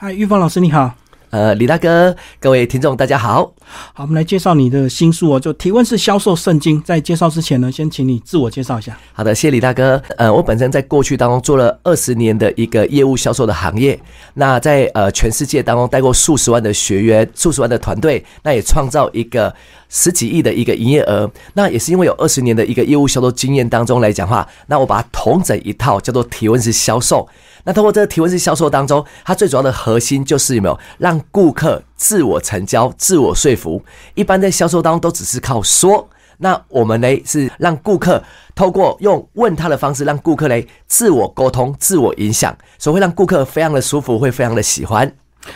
嗨，玉芳老师你好。呃，李大哥，各位听众大家好。好，我们来介绍你的新书哦，就提问式销售圣经。在介绍之前呢，先请你自我介绍一下。好的，谢谢李大哥。呃，我本身在过去当中做了二十年的一个业务销售的行业，那在呃全世界当中带过数十万的学员、数十万的团队，那也创造一个十几亿的一个营业额。那也是因为有二十年的一个业务销售经验当中来讲话，那我把它统整一套叫做提问式销售。那通过这个提问式销售当中，它最主要的核心就是有没有让顾客自我成交、自我说服。一般在销售当中都只是靠说，那我们呢是让顾客透过用问他的方式，让顾客嘞自我沟通、自我影响，所以会让顾客非常的舒服，会非常的喜欢。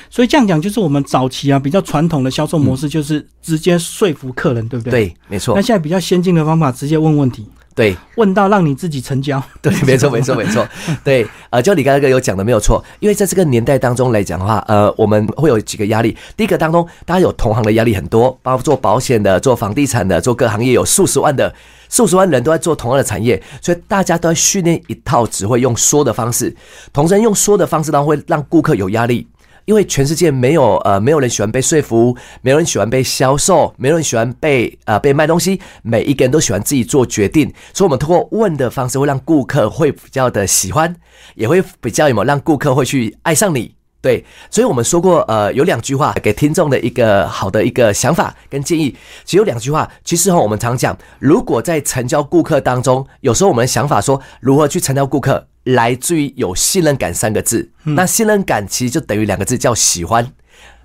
所以这样讲，就是我们早期啊比较传统的销售模式，就是直接说服客人，对不对？对，没错。那现在比较先进的方法，直接问问题。对，问到让你自己成交。对，没错，没错，没错。对，呃，就你刚刚有讲的没有错，因为在这个年代当中来讲的话，呃，我们会有几个压力。第一个当中，大家有同行的压力很多，包括做保险的、做房地产的、做各行业有数十万的、数十万人都在做同样的产业，所以大家都在训练一套只会用说的方式，同时用说的方式当中会让顾客有压力。因为全世界没有呃没有人喜欢被说服，没有人喜欢被销售，没有人喜欢被呃被卖东西，每一个人都喜欢自己做决定，所以我们通过问的方式会让顾客会比较的喜欢，也会比较有没有让顾客会去爱上你。对，所以我们说过，呃，有两句话给听众的一个好的一个想法跟建议。其实有两句话，其实哈，我们常讲，如果在成交顾客当中，有时候我们的想法说如何去成交顾客，来自于有信任感三个字。那信任感其实就等于两个字，叫喜欢。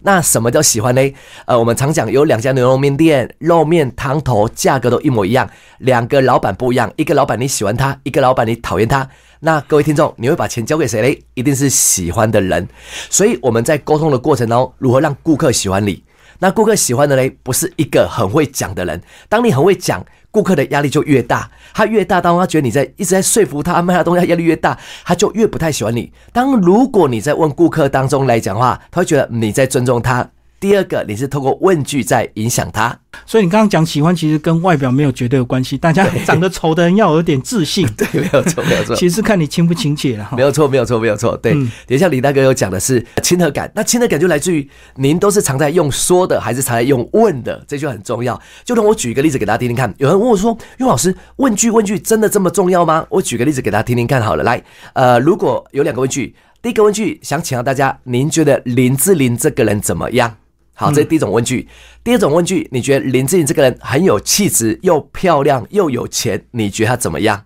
那什么叫喜欢呢？呃，我们常讲有两家牛肉面店，肉面汤头价格都一模一样，两个老板不一样，一个老板你喜欢他，一个老板你讨厌他。那各位听众，你会把钱交给谁嘞？一定是喜欢的人。所以我们在沟通的过程当中，如何让顾客喜欢你？那顾客喜欢的嘞，不是一个很会讲的人。当你很会讲，顾客的压力就越大。他越大，当他觉得你在一直在说服他卖他东西，压力越大，他就越不太喜欢你。当如果你在问顾客当中来讲话，他会觉得你在尊重他。第二个，你是透过问句在影响他。所以你刚刚讲喜欢，其实跟外表没有绝对的关系。大家长得丑的人要有点自信，对，没有错，没有错。其实看你亲不亲切了，没有错，没有错，没有错。对，等一下李大哥有讲的是亲和感，那亲和感就来自于您都是常在用说的，还是常在用问的？这就很重要。就让我举一个例子给大家听听看。有人问我说：“岳老师，问句问句真的这么重要吗？”我举个例子给大家听听看好了。来，呃，如果有两个问句，第一个问句想请教大家，您觉得林志玲这个人怎么样？好，这是第一种问句。第二种问句，你觉得林志颖这个人很有气质，又漂亮又有钱，你觉得他怎么样？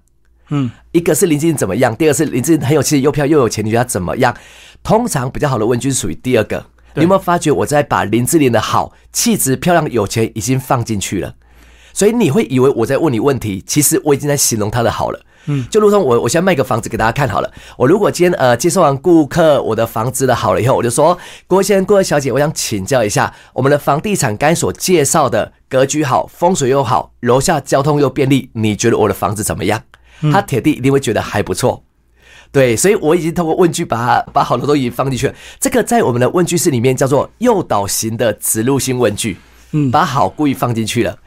嗯，一个是林志颖怎么样，第二个是林志颖很有气质，又漂亮又有钱，你觉得他怎么样？通常比较好的问句是属于第二个。你有没有发觉我在把林志玲的好、气质、漂亮、有钱已经放进去了？所以你会以为我在问你问题，其实我已经在形容他的好了。嗯，就如同我，我先卖个房子给大家看好了。我如果今天呃接受完顾客我的房子的好了以后，我就说，各位先生、各位小姐，我想请教一下，我们的房地产该所介绍的格局好，风水又好，楼下交通又便利，你觉得我的房子怎么样？他铁定一定会觉得还不错。对，所以我已经通过问句把把好多都已经放进去了。这个在我们的问句式里面叫做诱导型的植入性问句，嗯，把好故意放进去了。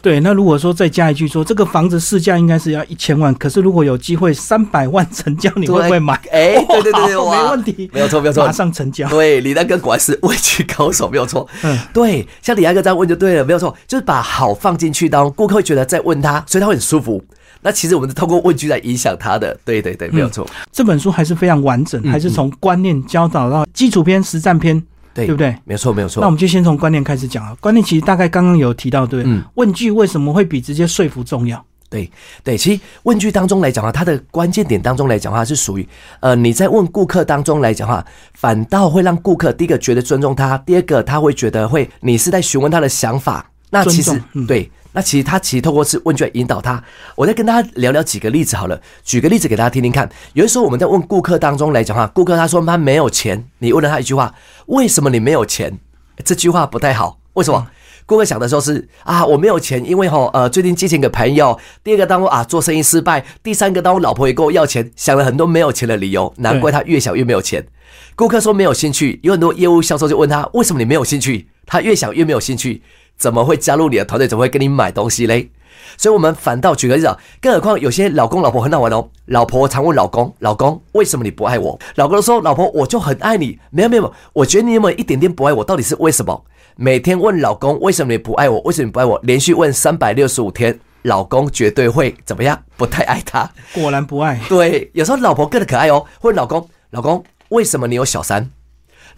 对，那如果说再加一句说这个房子市价应该是要一千万，可是如果有机会三百万成交，你会不会买？哎，对对对对，没问题，没有错没有错，马上成交。对，李大哥果然是问句高手，没有错。嗯，对，像李大哥这样问就对了，没有错，就是把好放进去，当顾客会觉得在问他，所以他会很舒服。那其实我们是通过问句来影响他的，对对对，没有错。这本书还是非常完整，还是从观念教导到基础篇、实战篇。对不对？没错，没有错。那我们就先从观念开始讲啊。观念其实大概刚刚有提到，对，嗯，问句为什么会比直接说服重要？对，对，其实问句当中来讲话，它的关键点当中来讲话是属于，呃，你在问顾客当中来讲话，反倒会让顾客第一个觉得尊重他，第二个他会觉得会你是在询问他的想法。那其实对。那其实他其实透过是问卷引导他，我再跟大家聊聊几个例子好了，举个例子给大家听听看。有的时候我们在问顾客当中来讲话，顾客他说他没有钱，你问了他一句话，为什么你没有钱？这句话不太好，为什么？顾客想的时候是啊，我没有钱，因为吼呃最近借钱给朋友。第二个当我啊做生意失败，第三个当我老婆也跟我要钱，想了很多没有钱的理由，难怪他越想越没有钱。顾客说没有兴趣，有很多业务销售就问他为什么你没有兴趣？他越想越没有兴趣。怎么会加入你的团队？怎么会跟你买东西嘞？所以我们反倒举个例子啊，更何况有些老公老婆很好玩哦，老婆常问老公，老公为什么你不爱我？老公说，老婆我就很爱你，没有没有，我觉得你有没有一点点不爱我，到底是为什么？每天问老公为什么你不爱我？为什么你不爱我？连续问三百六十五天，老公绝对会怎么样？不太爱他。果然不爱。对，有时候老婆更的可爱哦，问老公，老公为什么你有小三？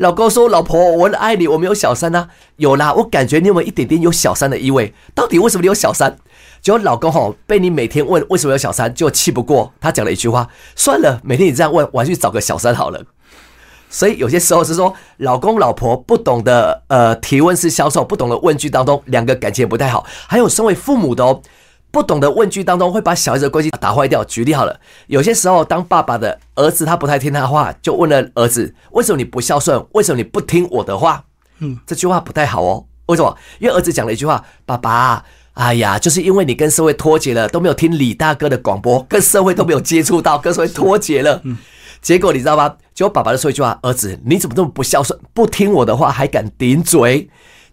老公说，老婆我很爱你，我没有小三啊。有啦，我感觉你有没有一点点有小三的意味？到底为什么你有小三？结果老公吼被你每天问为什么有小三，就气不过，他讲了一句话：算了，每天你这样问，我还去找个小三好了。所以有些时候是说，老公老婆不懂得呃提问式销售，不懂得问句当中，两个感情不太好。还有身为父母的哦，不懂得问句当中会把小孩子的关系打坏掉。举例好了，有些时候当爸爸的儿子他不太听他话，就问了儿子为什么你不孝顺？为什么你不听我的话？嗯，这句话不太好哦。为什么？因为儿子讲了一句话：爸爸，哎呀，就是因为你跟社会脱节了，都没有听李大哥的广播，跟社会都没有接触到，跟社会脱节了。嗯。结果你知道吗？结果爸爸就说一句话：“儿子，你怎么这么不孝顺，不听我的话，还敢顶嘴？”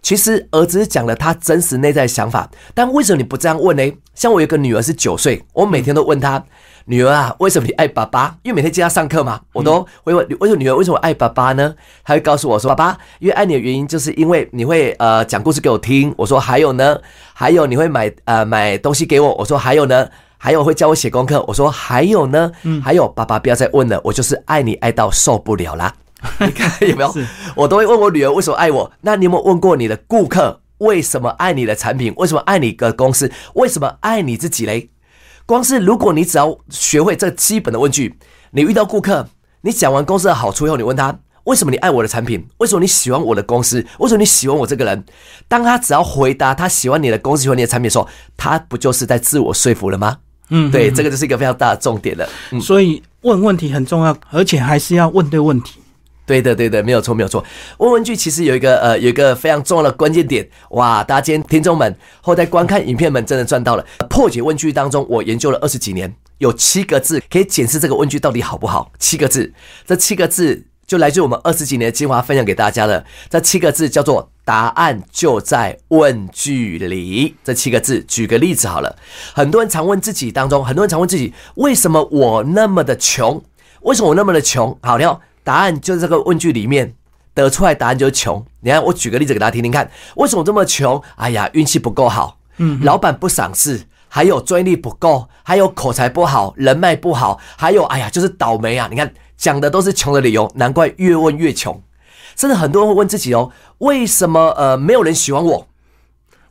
其实儿子讲了他真实内在想法，但为什么你不这样问呢？像我有个女儿是九岁，我每天都问她：“女儿啊，为什么你爱爸爸？”因为每天接她上课嘛，我都会问：“为什么女儿为什么爱爸爸呢？”她会告诉我说：“爸爸，因为爱你的原因，就是因为你会呃讲故事给我听。”我说：“还有呢？还有你会买呃买东西给我。”我说：“还有呢？”还有会教我写功课，我说还有呢，还有爸爸不要再问了，我就是爱你爱到受不了啦。你看有没有？我都会问我女儿为什么爱我。那你有没有问过你的顾客为什么爱你的产品？为什么爱你的公司？为什么爱你自己嘞？光是如果你只要学会这基本的问句，你遇到顾客，你讲完公司的好处以后，你问他为什么你爱我的产品？为什么你喜欢我的公司？为什么你喜欢我这个人？当他只要回答他喜欢你的公司、喜欢你的产品的时候，他不就是在自我说服了吗？嗯，对，这个就是一个非常大的重点了。所以问问题很重要，而且还是要问对问题。对的，对的，没有错，没有错。问问句其实有一个呃，有一个非常重要的关键点。哇，大家今天听众们后台观看影片们真的赚到了。破解问句当中，我研究了二十几年，有七个字可以检视这个问句到底好不好。七个字，这七个字。就来自我们二十几年的精华分享给大家的这七个字，叫做“答案就在问句里”。这七个字，举个例子好了。很多人常问自己当中，很多人常问自己，为什么我那么的穷？为什么我那么的穷？好，你，答案就是这个问句里面得出来，答案就是穷。你看，我举个例子给大家听听看，为什么这么穷？哎呀，运气不够好，嗯，老板不赏识，还有专业力不够，还有口才不好，人脉不好，还有哎呀，就是倒霉啊！你看。讲的都是穷的理由，难怪越问越穷。甚至很多人会问自己哦，为什么呃没有人喜欢我？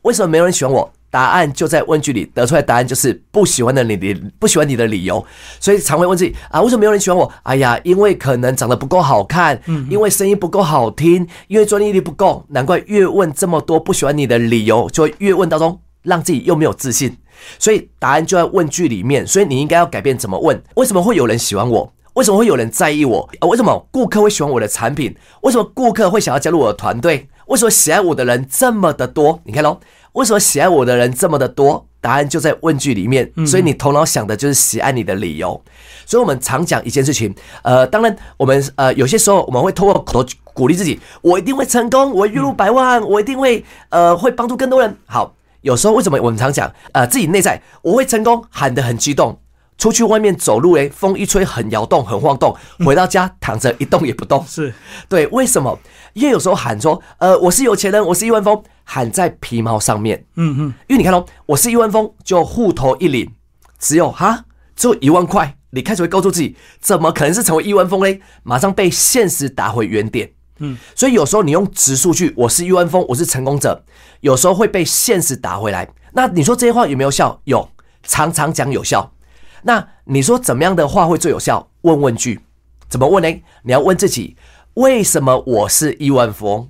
为什么没有人喜欢我？答案就在问句里，得出来答案就是不喜欢的你的不喜欢你的理由。所以常会问自己啊，为什么没有人喜欢我？哎呀，因为可能长得不够好看，因为声音不够好听，因为专业力不够。难怪越问这么多不喜欢你的理由，就会越问当中让自己又没有自信。所以答案就在问句里面。所以你应该要改变怎么问？为什么会有人喜欢我？为什么会有人在意我？为什么顾客会喜欢我的产品？为什么顾客会想要加入我的团队？为什么喜爱我的人这么的多？你看喽，为什么喜爱我的人这么的多？答案就在问句里面。所以你头脑想的就是喜爱你的理由。所以我们常讲一件事情，呃，当然我们呃有些时候我们会通过口头鼓励自己，我一定会成功，我月入百万，我一定会呃会帮助更多人。好，有时候为什么我们常讲呃自己内在我会成功，喊得很激动。出去外面走路诶，风一吹很摇动，很晃动。回到家躺着一动也不动。是对，为什么？因为有时候喊说，呃，我是有钱人，我是亿万富翁，喊在皮毛上面。嗯嗯。因为你看哦，我是亿万富翁，就户头一领，只有哈，只有一万块。你开始会告诉自己，怎么可能是成为亿万富翁嘞？马上被现实打回原点。嗯。所以有时候你用直数据，我是亿万富翁，我是成功者，有时候会被现实打回来。那你说这些话有没有效？有，常常讲有效。那你说怎么样的话会最有效？问问句，怎么问呢？你要问自己，为什么我是亿万富翁？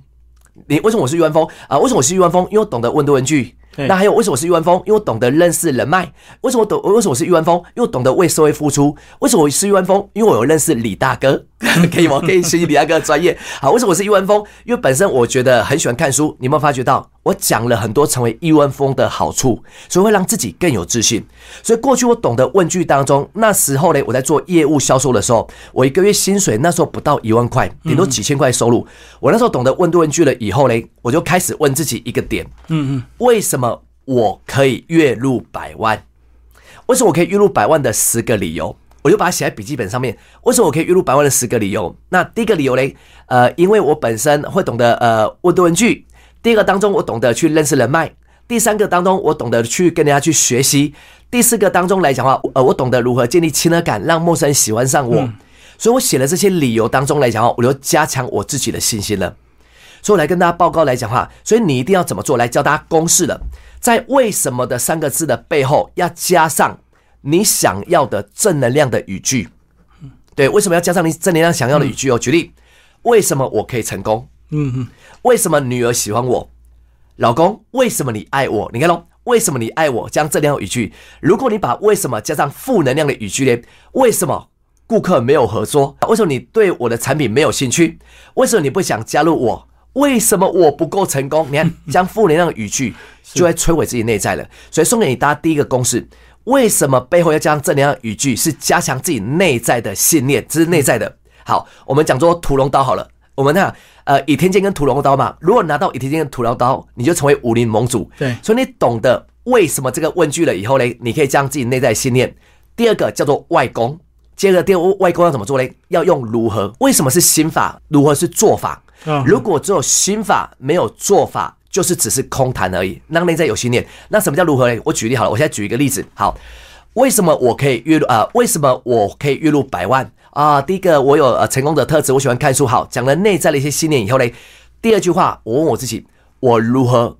你为什么我是亿万富翁啊？为什么我是亿万富翁？因为我懂得问多问句。那还有为什么我是亿万峰？因为我懂得认识人脉。为什么懂？为什么我是亿万峰？因为我懂得为社会付出。为什么我是亿万峰？因为我有认识李大哥，可以吗？可以学习李大哥的专业。好，为什么我是亿万峰？因为本身我觉得很喜欢看书。你有没有发觉到我讲了很多成为亿万峰的好处，所以会让自己更有自信。所以过去我懂得问句当中，那时候呢，我在做业务销售的时候，我一个月薪水那时候不到一万块，顶多几千块收入。我那时候懂得问对问句了以后呢，我就开始问自己一个点：嗯嗯，为什么？我可以月入百万？为什么我可以月入百万的十个理由？我就把它写在笔记本上面。为什么我可以月入百万的十个理由？那第一个理由嘞，呃，因为我本身会懂得呃问多问句。第二个当中，我懂得去认识人脉。第三个当中，我懂得去跟人家去学习。第四个当中来讲话，呃，我懂得如何建立亲和感，让陌生人喜欢上我。所以我写了这些理由当中来讲话，我就加强我自己的信心了。所以我来跟大家报告来讲话，所以你一定要怎么做？来教大家公式了，在为什么的三个字的背后，要加上你想要的正能量的语句。对，为什么要加上你正能量想要的语句哦？举例，为什么我可以成功？嗯嗯，为什么女儿喜欢我？老公，为什么你爱我？你看喽，为什么你爱我？将正能量语句。如果你把为什么加上负能量的语句呢？为什么顾客没有合作？为什么你对我的产品没有兴趣？为什么你不想加入我？为什么我不够成功？你看，将负能量语句就会摧毁自己内在了。所以送给你大家第一个公式：为什么背后要加上正能量语句？是加强自己内在的信念，这是内在的。好，我们讲做屠龙刀好了。我们看，呃，倚天剑跟屠龙刀嘛。如果拿到倚天剑跟屠龙刀，你就成为武林盟主。对，所以你懂得为什么这个问句了以后呢，你可以将自己内在信念。第二个叫做外功，接着第二外功要怎么做呢？要用如何？为什么是心法？如何是做法？如果只有心法没有做法，就是只是空谈而已。让内在有信念，那什么叫如何呢？我举例好了，我现在举一个例子。好，为什么我可以月入啊？为什么我可以月入百万啊？第一个，我有呃成功的特质，我喜欢看书。好，讲了内在的一些信念以后呢，第二句话，我问我自己，我如何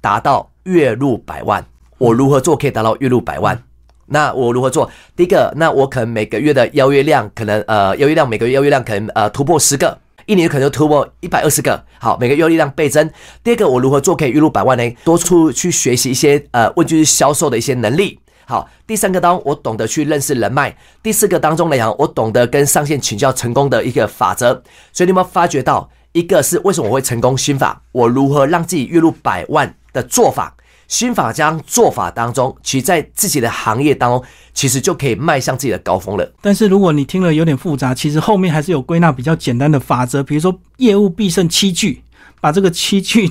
达到月入百万？我如何做可以达到月入百万？那我如何做？第一个，那我可能每个月的邀约量，可能呃邀约量每个月邀约量可能呃突破十个。一年可能就突破一百二十个，好，每个月力量倍增。第二个，我如何做可以月入百万呢？多出去学习一些呃问句销售的一些能力。好，第三个当我懂得去认识人脉。第四个当中来讲，我懂得跟上线请教成功的一个法则。所以你有没有发觉到，一个是为什么我会成功心法？我如何让自己月入百万的做法？心法将做法当中，其实在自己的行业当中，其实就可以迈向自己的高峰了。但是如果你听了有点复杂，其实后面还是有归纳比较简单的法则，比如说业务必胜七句，把这个七句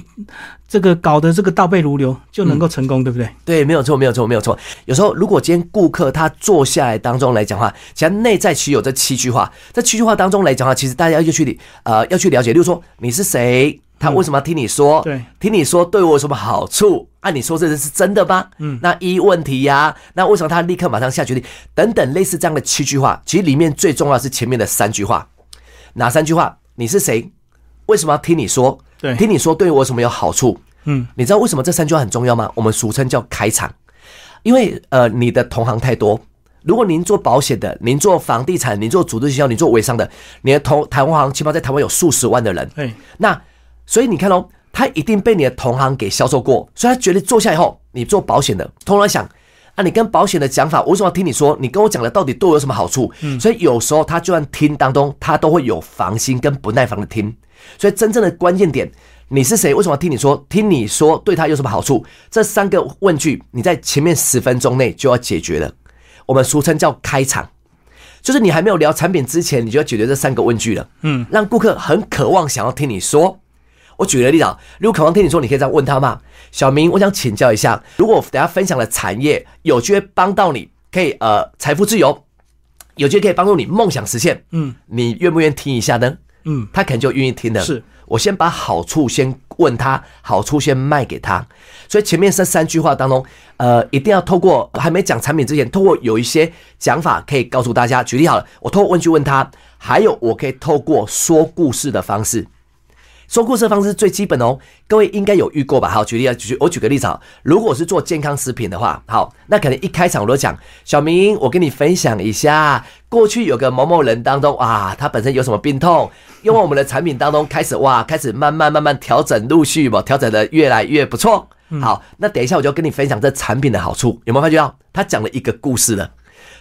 这个搞得这个倒背如流，就能够成功，对不对？对，没有错，没有错，没有错。有时候如果今天顾客他坐下来当中来讲话，其实内在其实有这七句话，这七句话当中来讲话，其实大家要去呃要去了解，例如说你是谁。他为什么要听你说？对，听你说对我有什么好处？按你说这是真的吗？嗯，那一问题呀，那为什么他立刻马上下决定？等等，类似这样的七句话，其实里面最重要是前面的三句话。哪三句话？你是谁？为什么要听你说？对，听你说对我有什么有好处？嗯，你知道为什么这三句话很重要吗？我们俗称叫开场，因为呃，你的同行太多。如果您做保险的，您做房地产，您做组织营销，您做微商的，你的同台湾行起码在台湾有数十万的人。对，那。所以你看哦，他一定被你的同行给销售过，所以他觉得坐下以后，你做保险的，通常想啊，你跟保险的讲法，我为什么要听你说？你跟我讲的到底对我有什么好处？嗯，所以有时候他就算听当中，他都会有防心跟不耐烦的听。所以真正的关键点，你是谁？为什么要听你说？听你说对他有什么好处？这三个问句，你在前面十分钟内就要解决了。我们俗称叫开场，就是你还没有聊产品之前，你就要解决这三个问句了。嗯，让顾客很渴望想要听你说。我举个例子啊，如果渴望听你说，你可以这样问他嘛，小明，我想请教一下，如果等下分享的产业有机会帮到你，可以呃财富自由，有机会可以帮助你梦想实现，嗯，你愿不愿意听一下呢？嗯，他可能就愿意听的。是我先把好处先问他，好处先卖给他，所以前面这三句话当中，呃，一定要透过还没讲产品之前，透过有一些讲法可以告诉大家。举例好了，我透过问句问他，还有我可以透过说故事的方式。说故事方式最基本哦，各位应该有遇过吧？好，举例啊，举我举个例子啊，如果是做健康食品的话，好，那可能一开场我都讲，小明，我跟你分享一下，过去有个某某人当中啊，他本身有什么病痛，用我们的产品当中开始哇，开始慢慢慢慢调整，陆续嘛，调整的越来越不错。好，那等一下我就跟你分享这产品的好处，有没有发觉到？他讲了一个故事了，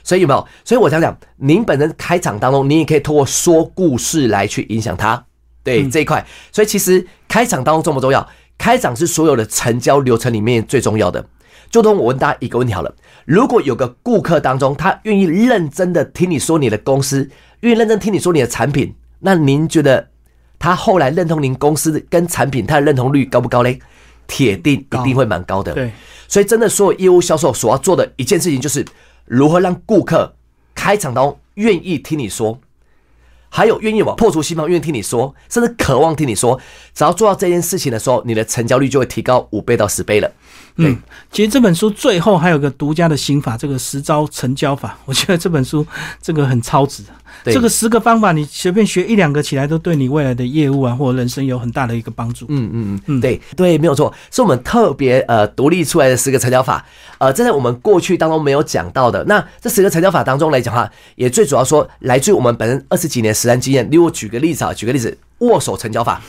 所以有没有？所以我想讲，您本人开场当中，你也可以通过说故事来去影响他。对这一块，所以其实开场当中重不重要？开场是所有的成交流程里面最重要的。就当我问大家一个问题好了：如果有个顾客当中，他愿意认真的听你说你的公司，愿意认真听你说你的产品，那您觉得他后来认同您公司跟产品，他的认同率高不高嘞？铁定一定会蛮高的。对，所以真的所有业务销售所要做的一件事情，就是如何让顾客开场当中愿意听你说。还有愿意往破除西方，愿意听你说，甚至渴望听你说。只要做到这件事情的时候，你的成交率就会提高五倍到十倍了。嗯，其实这本书最后还有个独家的心法，这个十招成交法，我觉得这本书这个很超值。这个十个方法，你随便学一两个起来，都对你未来的业务啊或人生有很大的一个帮助。嗯嗯嗯，对对，没有错，是我们特别呃独立出来的十个成交法。呃，这在我们过去当中没有讲到的。那这十个成交法当中来讲哈，也最主要说来自于我们本身二十几年实战经验。例如举个例子啊，举个例子，握手成交法。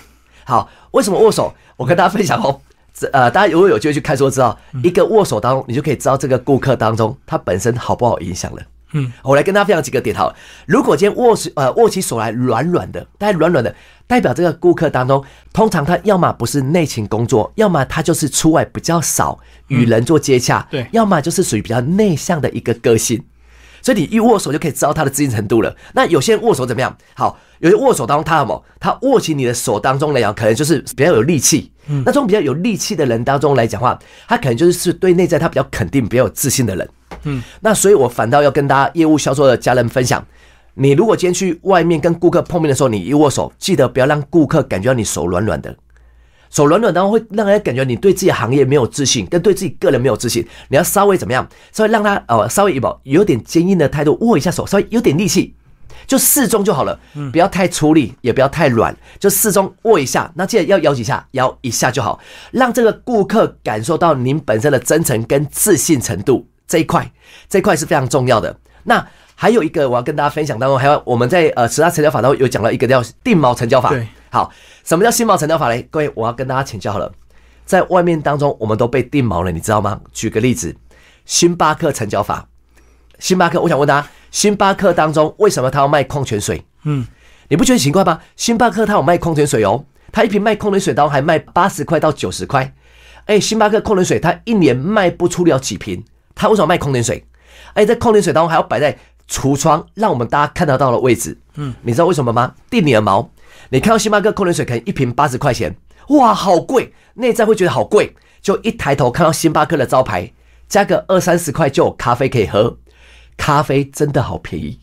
好，为什么握手？我跟大家分享哦。这呃，大家如果有机会去看书，知道一个握手当中，你就可以知道这个顾客当中他本身好不好影响了。嗯，我来跟大家分享几个点哈。如果今天握手呃握起手来软软的，带软软的，代表这个顾客当中，通常他要么不是内勤工作，要么他就是出外比较少与人做接洽，对，要么就是属于比较内向的一个个性。所以你一握手就可以知道他的自信程度了。那有些人握手怎么样？好，有些握手当中他什么？他握起你的手当中来讲，可能就是比较有力气。嗯，那这种比较有力气的人当中来讲话，他可能就是是对内在他比较肯定、比较有自信的人。嗯，那所以我反倒要跟大家业务销售的家人分享，你如果今天去外面跟顾客碰面的时候，你一握手，记得不要让顾客感觉到你手软软的。手软软，然后会让人家感觉你对自己行业没有自信，跟对自己个人没有自信。你要稍微怎么样？稍微让他呃，稍微一保有点坚硬的态度，握一下手，稍微有点力气，就适中就好了。嗯，不要太粗力，也不要太软，就适中握一下。那记得要摇几下，摇一下就好，让这个顾客感受到您本身的真诚跟自信程度这一块，这一块是非常重要的。那还有一个我要跟大家分享当中，还有我们在呃其他成交法当中有讲到一个叫定锚成交法。对。好，什么叫新毛成交法嘞？各位，我要跟大家请教好了，在外面当中，我们都被定锚了，你知道吗？举个例子，星巴克成交法，星巴克，我想问大家，星巴克当中为什么他要卖矿泉水？嗯，你不觉得奇怪吗？星巴克他有卖矿泉水哦，他一瓶卖矿泉水当中还卖八十块到九十块，哎，星巴克矿泉水他一年卖不出了几瓶，他为什么卖矿泉水？哎，在矿泉水当中还要摆在橱窗，让我们大家看得到的位置。嗯，你知道为什么吗？定你的毛。你看到星巴克矿泉水可能一瓶八十块钱，哇，好贵！内在会觉得好贵，就一抬头看到星巴克的招牌，加个二三十块就有咖啡可以喝，咖啡真的好便宜。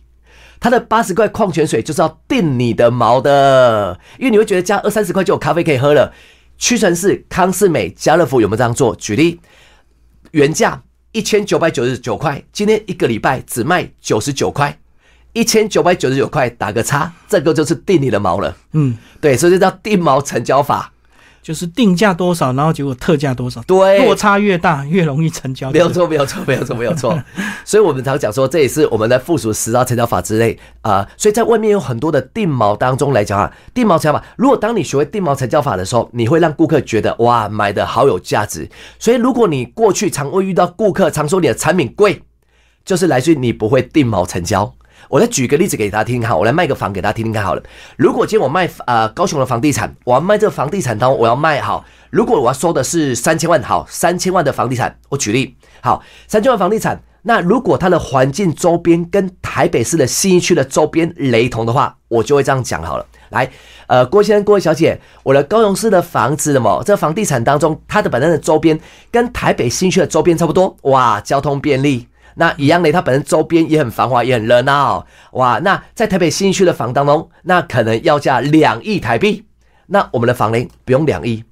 它的八十块矿泉水就是要定你的毛的，因为你会觉得加二三十块就有咖啡可以喝了。屈臣氏、康士美、家乐福有没有这样做？举例，原价一千九百九十九块，今天一个礼拜只卖九十九块。一千九百九十九块打个叉，这个就是定你的毛了。嗯，对，所以这叫定毛成交法，就是定价多少，然后结果特价多少，对，落差越大越容易成交。没有错，没有错，没有错，没有错。所以我们常讲说，这也是我们的附属十招成交法之类啊。所以在外面有很多的定毛当中来讲啊，定毛成交法，如果当你学会定毛成交法的时候，你会让顾客觉得哇，买的好有价值。所以如果你过去常会遇到顾客常说你的产品贵，就是来自于你不会定毛成交。我再举个例子给大家听听看，我来卖个房给大家听听看好了。如果今天我卖呃高雄的房地产，我要卖这个房地产，当我要卖好。如果我要收的是三千万，好，三千万的房地产，我举例，好，三千万房地产，那如果它的环境周边跟台北市的信义区的周边雷同的话，我就会这样讲好了。来，呃，郭先生、郭小姐，我的高雄市的房子么？这房地产当中，它的本身的周边跟台北新区的周边差不多，哇，交通便利。那一样的，它本身周边也很繁华，也很热闹，哇！那在台北新区的房当中，那可能要价两亿台币。那我们的房龄，不用两亿，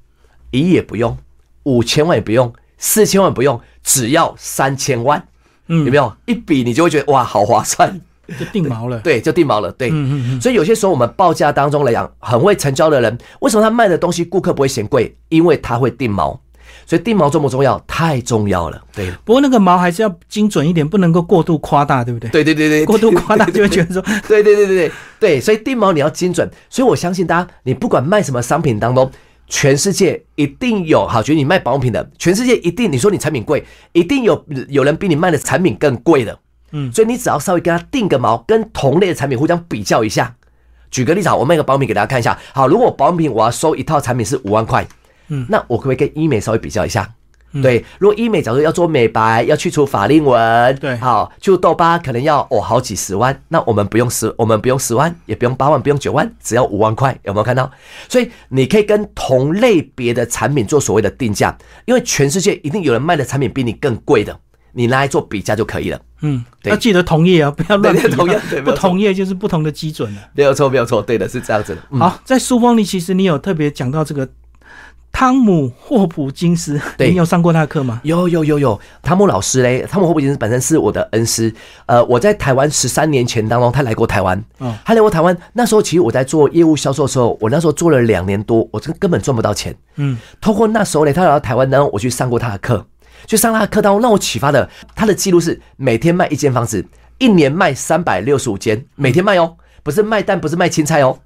一亿也不用，五千万也不用，四千万不用，只要三千万，嗯，有没有？一比你就会觉得哇，好划算，就定毛了。对，就定毛了。对，嗯嗯嗯。所以有些时候我们报价当中来讲，很会成交的人，为什么他卖的东西顾客不会嫌贵？因为他会定毛。所以定毛重不重要？太重要了。对，不过那个毛还是要精准一点，不能够过度夸大，对不对？对对对对，过度夸大就会觉得说，对对对对对对。所以定毛你要精准。所以我相信大家，你不管卖什么商品当中，全世界一定有好，觉得你卖保养品的，全世界一定你说你产品贵，一定有有人比你卖的产品更贵的。嗯，所以你只要稍微跟他定个毛，跟同类的产品互相比较一下。举个例子，我卖个保养品给大家看一下。好，如果保养品我要收一套产品是五万块。嗯，那我可不可以跟医美稍微比较一下？对，如果医美假如要做美白，要去除法令纹，对，好，去痘疤可能要哦好几十万，那我们不用十，我们不用十万，也不用八万，不用九万，只要五万块，有没有看到？所以你可以跟同类别的产品做所谓的定价，因为全世界一定有人卖的产品比你更贵的，你拿来做比价就可以了。嗯，要记得同业啊，不要乱 同业，不同业就是不同的基准了。没有错，没有错，对的，是这样子的。好，在书封里其实你有特别讲到这个汤姆霍普金斯，你有上过他的课吗？有有有有，汤姆老师嘞，汤姆霍普金斯本身是我的恩师。呃，我在台湾十三年前当中，他来过台湾，嗯，他来过台湾。那时候其实我在做业务销售的时候，我那时候做了两年多，我这个根本赚不到钱。嗯，通过那时候嘞，他来到台湾，然后我去上过他的课。去上他的课当中，让我启发的，他的记录是每天卖一间房子，一年卖三百六十五间，每天卖哦，不是卖蛋，不是卖青菜哦。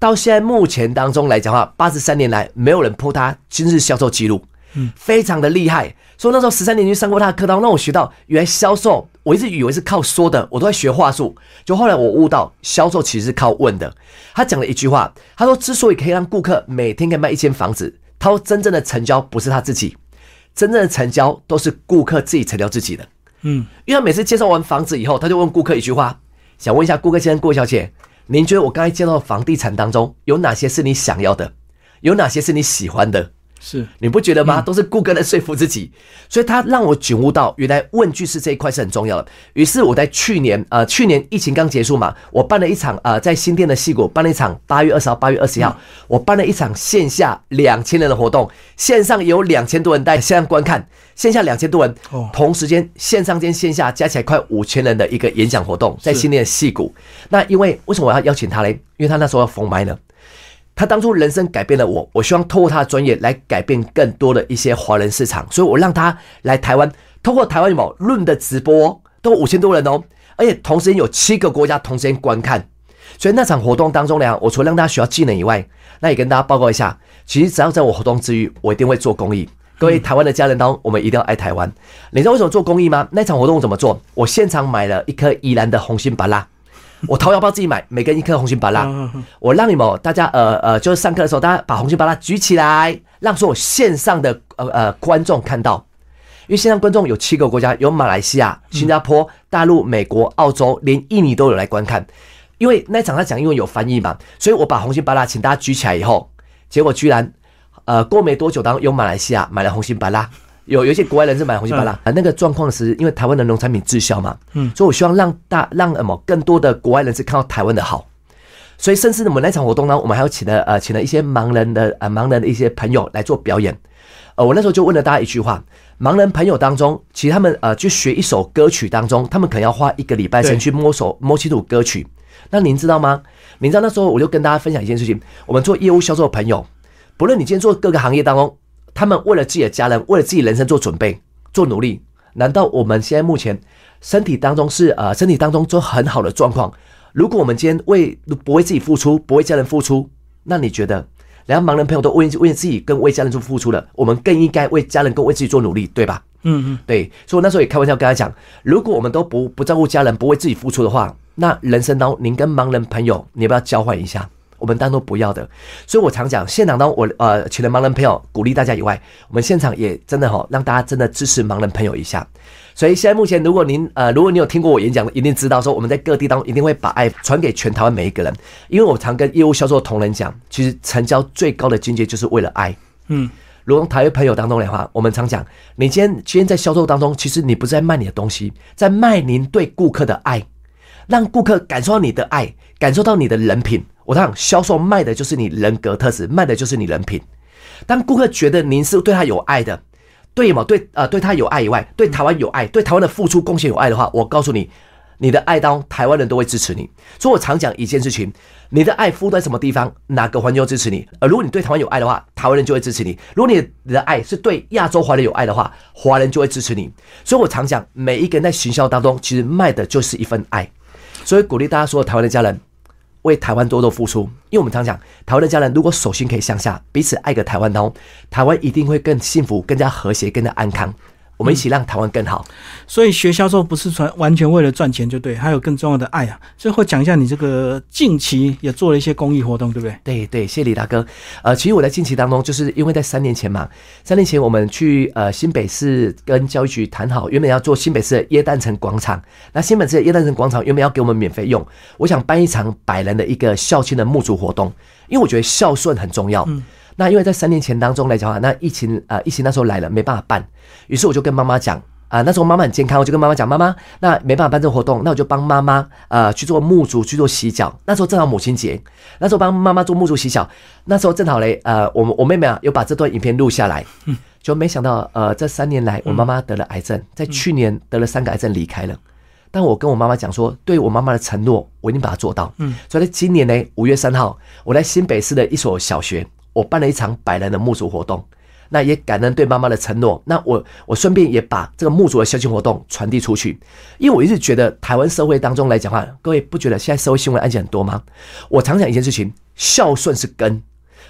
到现在目前当中来讲话，八十三年来没有人破他今日销售记录，嗯，非常的厉害。所以那时候十三年去上过他的课当中，让我学到原来销售，我一直以为是靠说的，我都在学话术。就后来我悟到，销售其实是靠问的。他讲了一句话，他说之所以可以让顾客每天可以卖一间房子，他说真正的成交不是他自己。真正的成交都是顾客自己成交自己的，嗯，因为他每次介绍完房子以后，他就问顾客一句话，想问一下顾客先生、顾小姐，您觉得我刚才介绍的房地产当中有哪些是你想要的，有哪些是你喜欢的？是，你不觉得吗？都是顾客在说服自己，所以他让我觉悟到，原来问句式这一块是很重要的。于是我在去年，呃，去年疫情刚结束嘛，我办了一场，呃，在新店的戏谷办了一场八月二十号、八月二十号，我办了一场线下两千人的活动，线上有两千多人在线上观看，线下两千多人，同时间线上兼线下加起来快五千人的一个演讲活动，在新店的戏谷。那因为为什么我要邀请他嘞？因为他那时候要封麦呢。他当初人生改变了我，我希望透过他的专业来改变更多的一些华人市场，所以我让他来台湾，透过台湾某论的直播，都五千多人哦，而且同时有七个国家同时间观看，所以那场活动当中呢，我除了让大家学到技能以外，那也跟大家报告一下，其实只要在我活动之余，我一定会做公益。各位台湾的家人当中，我们一定要爱台湾。你知道为什么做公益吗？那场活动怎么做？我现场买了一颗宜兰的红心巴拉。我掏腰包自己买，每个人一颗红心巴拉。我让你们大家呃呃，就是上课的时候，大家把红心巴拉举起来，让所有线上的呃呃观众看到。因为线上观众有七个国家，有马来西亚、新加坡、大陆、美国、澳洲，连印尼都有来观看。因为那场他讲英文有翻译嘛，所以我把红心巴拉请大家举起来以后，结果居然呃过没多久，当有马来西亚买了红心巴拉。有有一些国外人士买红心巴拉啊，那个状况是因为台湾的农产品滞销嘛，嗯，所以我希望让大让什么更多的国外人士看到台湾的好，所以甚至我们那场活动呢，我们还有请了呃请了一些盲人的呃盲人的一些朋友来做表演，呃，我那时候就问了大家一句话：盲人朋友当中，其实他们呃去学一首歌曲当中，他们可能要花一个礼拜先去摸索摸清楚歌曲。那您知道吗？您知道那时候我就跟大家分享一件事情：我们做业务销售的朋友，不论你今天做各个行业当中。他们为了自己的家人，为了自己人生做准备、做努力。难道我们现在目前身体当中是呃身体当中做很好的状况？如果我们今天为不为自己付出，不为家人付出，那你觉得，然后盲人朋友都为为自己跟为家人做付出了，我们更应该为家人跟为自己做努力，对吧？嗯嗯，对。所以我那时候也开玩笑跟他讲，如果我们都不不照顾家人，不为自己付出的话，那人生当中您跟盲人朋友，你要不要交换一下？我们当中不要的，所以我常讲，现场当我呃请了盲人朋友鼓励大家以外，我们现场也真的哈让大家真的支持盲人朋友一下。所以现在目前，如果您呃如果你有听过我演讲，一定知道说我们在各地当中一定会把爱传给全台湾每一个人。因为我常跟业务销售同仁讲，其实成交最高的境界就是为了爱。嗯，如果台湾朋友当中的话，我们常讲，你今天今天在销售当中，其实你不是在卖你的东西，在卖您对顾客的爱，让顾客感受到你的爱，感受到你的人品。我讲销售卖的就是你人格特质，卖的就是你人品。当顾客觉得您是对他有爱的，对吗？对呃，对他有爱以外，对台湾有爱，对台湾的付出贡献有爱的话，我告诉你，你的爱当台湾人都会支持你。所以我常讲一件事情：你的爱付在什么地方，哪个环境支持你？而如果你对台湾有爱的话，台湾人就会支持你；如果你的爱是对亚洲华人有爱的话，华人就会支持你。所以我常讲，每一个人在行销当中，其实卖的就是一份爱。所以鼓励大家，所有台湾的家人。为台湾多多付出，因为我们常讲，台湾的家人如果手心可以向下，彼此爱个台湾，刀台湾一定会更幸福、更加和谐、更加安康。我们一起让台湾更好。所以学销售不是纯完全为了赚钱就对，还有更重要的爱啊。最后讲一下你这个近期也做了一些公益活动，对不对？对对，谢谢李大哥。呃，其实我在近期当中，就是因为在三年前嘛，三年前我们去呃新北市跟教育局谈好，原本要做新北市的耶诞城广场。那新北市的耶诞城广场原本要给我们免费用，我想办一场百人的一个孝亲的募足活动，因为我觉得孝顺很重要。嗯。那因为在三年前当中来讲啊，那疫情啊，疫情那时候来了，没办法办，于是我就跟妈妈讲啊，那时候妈妈很健康，我就跟妈妈讲，妈妈，那没办法办这个活动，那我就帮妈妈呃去做沐足去做洗脚。那时候正好母亲节，那时候帮妈妈做沐足洗脚，那时候正好嘞，呃，我我妹妹啊，有把这段影片录下来，就没想到呃，这三年来我妈妈得了癌症，在去年得了三个癌症离开了，但我跟我妈妈讲说，对我妈妈的承诺，我一定把它做到。嗯，所以在今年呢，五月三号，我在新北市的一所小学。我办了一场百人的募足活动，那也感恩对妈妈的承诺。那我我顺便也把这个募足的孝心活动传递出去，因为我一直觉得台湾社会当中来讲话，各位不觉得现在社会新闻案件很多吗？我常讲一件事情，孝顺是根，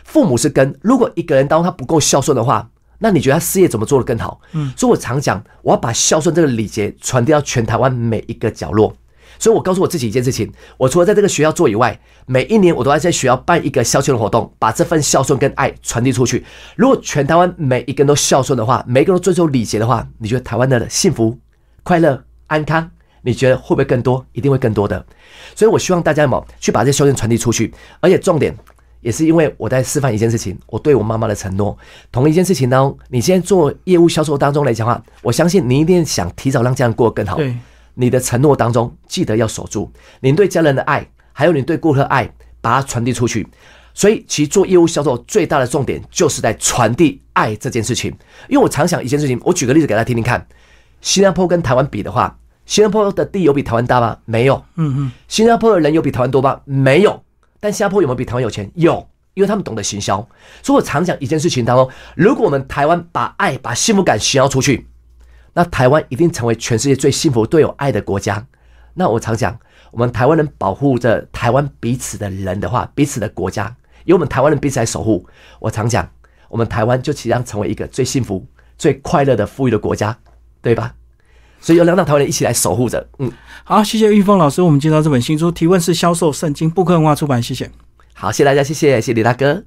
父母是根。如果一个人当他不够孝顺的话，那你觉得他事业怎么做得更好？嗯，所以我常讲，我要把孝顺这个礼节传递到全台湾每一个角落。所以，我告诉我自己一件事情：，我除了在这个学校做以外，每一年我都要在学校办一个孝顺的活动，把这份孝顺跟爱传递出去。如果全台湾每一个人都孝顺的话，每一个人都遵守礼节的话，你觉得台湾的幸福、快乐、安康，你觉得会不会更多？一定会更多的。所以我希望大家嘛，去把这孝顺传递出去。而且重点也是因为我在示范一件事情，我对我妈妈的承诺。同一件事情当中，你现在做业务销售当中来讲话，我相信你一定想提早让这样过得更好。对。你的承诺当中，记得要守住你对家人的爱，还有你对顾客爱，把它传递出去。所以，其实做业务销售最大的重点就是在传递爱这件事情。因为我常想一件事情，我举个例子给大家听听看。新加坡跟台湾比的话，新加坡的地有比台湾大吗？没有。嗯嗯。新加坡的人有比台湾多吗？没有。但新加坡有没有比台湾有钱？有，因为他们懂得行销。所以我常讲一件事情当中，如果我们台湾把爱、把幸福感行销出去。那台湾一定成为全世界最幸福、最有爱的国家。那我常讲，我们台湾人保护着台湾彼此的人的话，彼此的国家，由我们台湾人彼此来守护。我常讲，我们台湾就即将成为一个最幸福、最快乐的富裕的国家，对吧？所以有两党台湾人一起来守护着。嗯，好，谢谢玉峰老师，我们介绍这本新书《提问是销售圣经》，布克文化出版，谢谢。好，谢谢大家，谢谢，谢谢李大哥。